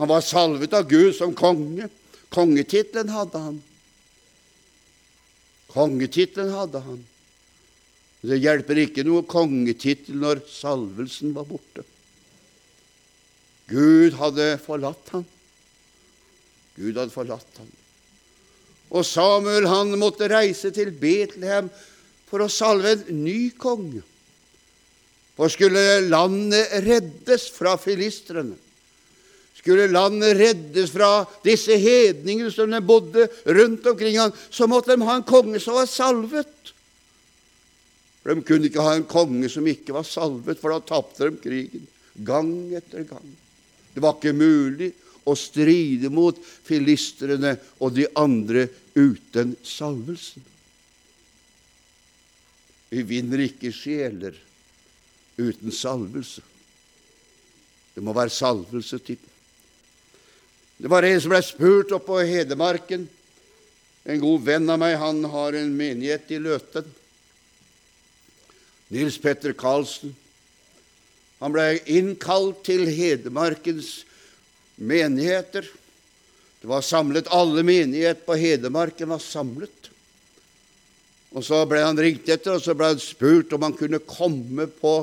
[SPEAKER 1] Han var salvet av Gud som konge. Kongetittelen hadde han. Kongetittelen hadde han. Det hjelper ikke noe kongetittel når salvelsen var borte. Gud hadde forlatt ham. Gud hadde forlatt ham. Og Samuel han måtte reise til Betlehem for å salve en ny konge. For skulle landet reddes fra filistrene, skulle landet reddes fra disse hedningene som de bodde rundt omkring han, så måtte de ha en konge som var salvet. For De kunne ikke ha en konge som ikke var salvet, for da tapte de krigen gang etter gang. Det var ikke mulig å stride mot filistrene og de andre uten salvelsen. Vi vinner ikke sjeler uten salvelse. Det må være salvelse til. Det var en som ble spurt oppe på Hedmarken. En god venn av meg, han har en menighet i Løten. Nils Petter Karlsen. Han ble innkalt til Hedmarkens menigheter. Det var samlet, Alle menigheter på Hedmarken var samlet. Og Så ble han ringt etter, og så ble han spurt om han kunne komme på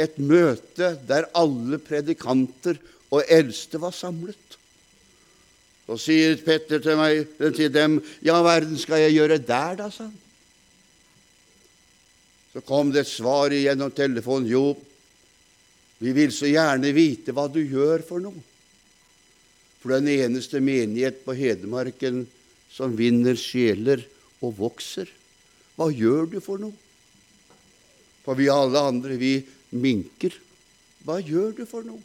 [SPEAKER 1] et møte der alle predikanter og eldste var samlet. Så sier Petter til, meg, til dem, 'Ja, verden skal jeg gjøre der, da', sa han. Så kom det et svar gjennom telefonen. 'Jo, vi vil så gjerne vite hva du gjør for noe.' For det er den eneste menighet på Hedmarken som vinner sjeler og vokser. Hva gjør du for noe? For vi alle andre, vi minker. Hva gjør du for noe?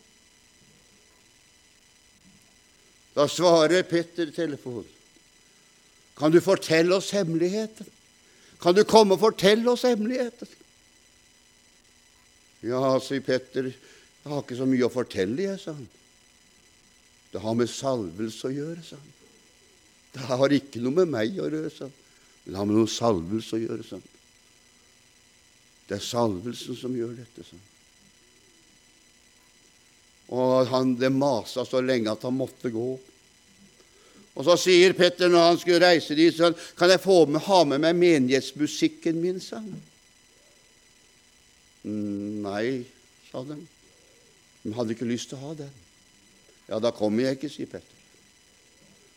[SPEAKER 1] Da svarer Petter telefon. Kan du fortelle oss hemmeligheten? Kan du komme og fortelle oss hemmeligheten? Ja, sier Petter, jeg har ikke så mye å fortelle, jeg, sa han. Det har med salvelse å gjøre, sa han. Det har ikke noe med meg å gjøre, sa han. Men det har med noe salvelse å gjøre, sa han. Det er salvelsen som gjør dette, sa han. Og han, det masa så lenge at han måtte gå. Og så sier Petter når han skulle reise dit, så kan jeg få med, ha med meg menighetsmusikken min, sa han. «Mm, nei, sa de. De hadde ikke lyst til å ha den. Ja, da kommer jeg ikke, sier Petter.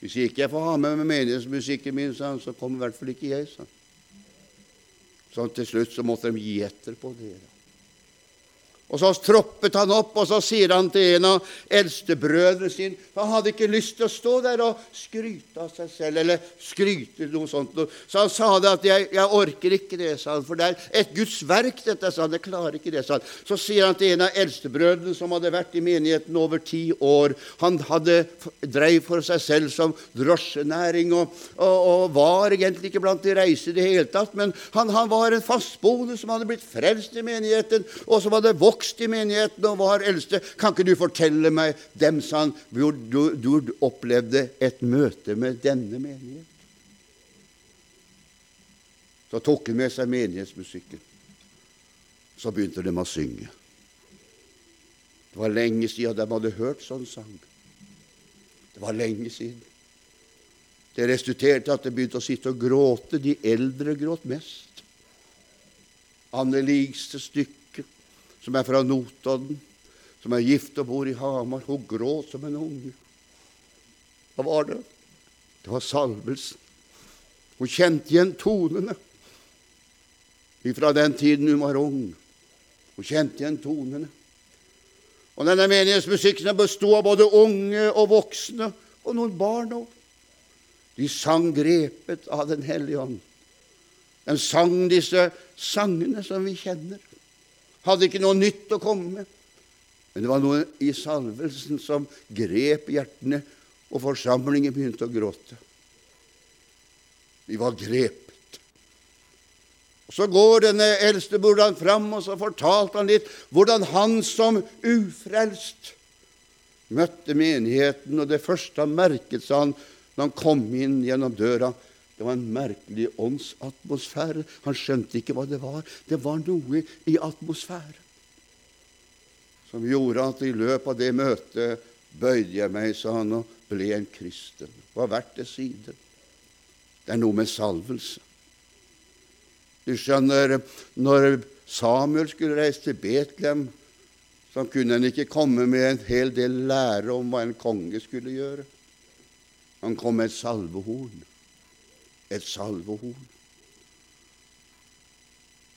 [SPEAKER 1] Hvis ikke jeg får ha med meg menighetsmusikken min, så kommer i hvert fall ikke jeg. Så. Så til slutt så måtte de gi etter på det. Og så troppet han opp, og så sier han til en av eldstebrødrene sine Han hadde ikke lyst til å stå der og skryte av seg selv, eller skryte noe sånt. Så han sa det at jeg, 'Jeg orker ikke det', sa han, 'for det er et Guds verk, dette', sa han. 'Jeg klarer ikke det', sa han. Så sier han til en av eldstebrødrene som hadde vært i menigheten over ti år Han hadde dreiv for seg selv som drosjenæring og, og, og, var egentlig ikke blant de reise i det hele tatt, men han, han var en fastboende som hadde blitt frelst i menigheten, og som hadde vokst vokst i menigheten og var eldste. Kan ikke du fortelle meg dem, sa han, hvor du, du opplevde et møte med denne menighet? Så tok han med seg menighetsmusikken. Så begynte de å synge. Det var lenge siden de hadde hørt sånn sang. Det var lenge siden. Det resulterte at de begynte å sitte og gråte. De eldre gråt mest. Anne Ligste stykke som er fra Notodden, som er gift og bor i Hamar. Hun gråt som en unge. Hva var det? Det var salvelsen. Hun kjente igjen tonene fra den tiden hun var ung. Hun kjente igjen tonene. Og denne menighetsmusikken bestod av både unge og voksne, og noen barn òg. De sang grepet av Den hellige ånd. De sang disse sangene som vi kjenner hadde ikke noe nytt å komme med. Men det var noe i salvelsen som grep hjertene, og forsamlingen begynte å gråte. De var grepet. Så går denne eldste eldstebrordan fram, og så fortalte han litt hvordan han som ufrelst møtte menigheten, og det første han merket, sa han, når han kom inn gjennom døra, det var en merkelig åndsatmosfære. Han skjønte ikke hva det var. Det var noe i atmosfæren som gjorde at i løpet av det møtet bøyde jeg meg, sa han, og ble en kristen. Hva verdt det siden? Det er noe med salvelse. Du skjønner, når Samuel skulle reise til Betlehem, så kunne han ikke komme med en hel del lære om hva en konge skulle gjøre. Han kom med et salvehorn et salvehorn.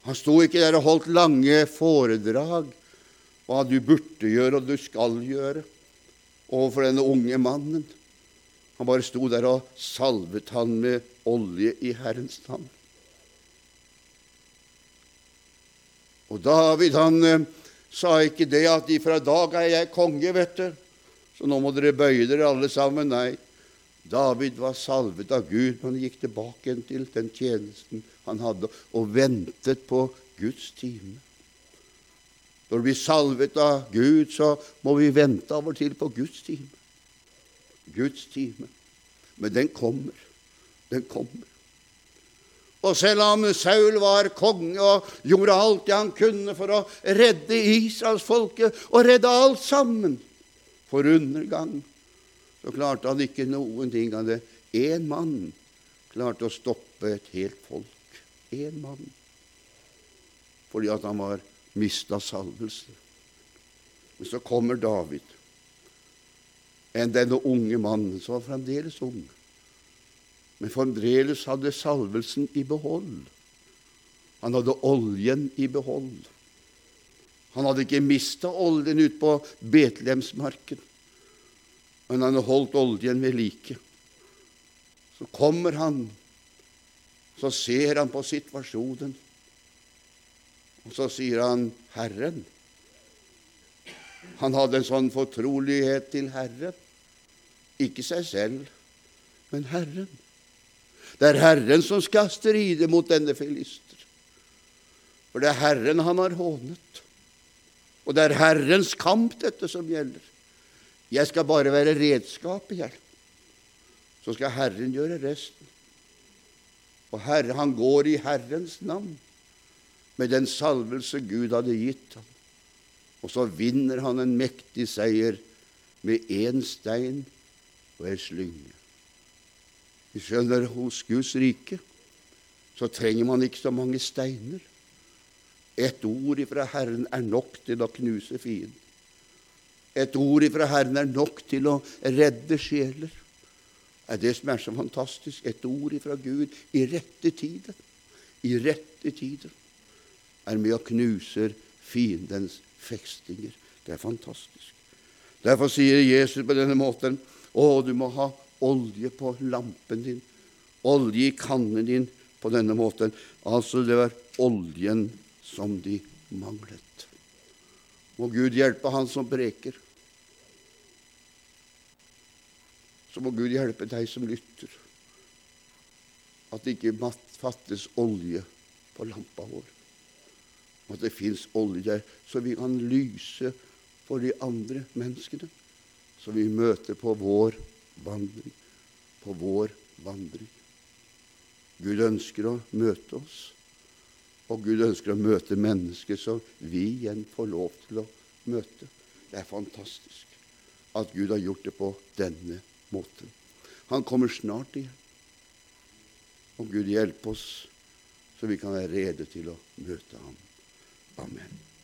[SPEAKER 1] Han sto ikke der og holdt lange foredrag hva du burde gjøre og du skal gjøre overfor denne unge mannen. Han bare sto der og salvet han med olje i Herrens navn. Og David han eh, sa ikke det at ifra dag er jeg konge, vet du, så nå må dere bøye dere alle sammen. Nei, David var salvet av Gud, men han gikk tilbake til den tjenesten han hadde, og ventet på Guds time. Når vi blir salvet av Gud, så må vi vente av og til på Guds time. Guds time. Men den kommer. Den kommer. Og selv om Saul var konge og gjorde alt det han kunne for å redde Israelsfolket, og redde alt sammen for undergang, så klarte han ikke noen ting av det. Én mann klarte å stoppe et helt folk. Én mann. Fordi at han var mista salvelse. Men så kommer David, enn denne unge mannen, som var fremdeles ung, men fremdeles hadde salvelsen i behold. Han hadde oljen i behold. Han hadde ikke mista oljen ute på Betlehemsmarken men han har holdt oljen ved like. Så kommer han, så ser han på situasjonen, og så sier han 'Herren'. Han hadde en sånn fortrolighet til Herren. Ikke seg selv, men Herren. Det er Herren som skal stride mot denne filister. For det er Herren han har hånet. Og det er Herrens kamp, dette som gjelder. Jeg skal bare være redskapet, jeg. Så skal Herren gjøre resten. Og Herre, han går i Herrens navn med den salvelse Gud hadde gitt ham. Og så vinner han en mektig seier med én stein og ei slynge. Vi skjønner, hos Guds rike så trenger man ikke så mange steiner. Et ord ifra Herren er nok til å knuse fienden. Et ord ifra Herren er nok til å redde sjeler. Det er det som er så fantastisk. Et ord ifra Gud i rette tider. i rette tider er med og knuser fiendens fekstinger. Det er fantastisk. Derfor sier Jesus på denne måten å, du må ha olje på lampen din, olje i kannen din på denne måten. Altså, det var oljen som de manglet. Må Gud hjelpe han som preker. Så må Gud hjelpe deg som lytter, at det ikke fattes olje på lampa vår. At det fins olje der, så vi kan lyse for de andre menneskene som vi møter på vår vandring. På vår vandring. Gud ønsker å møte oss, og Gud ønsker å møte mennesker som vi igjen får lov til å møte. Det er fantastisk at Gud har gjort det på denne måten. Han kommer snart igjen. Og Gud hjelpe oss, så vi kan være rede til å møte ham. Amen.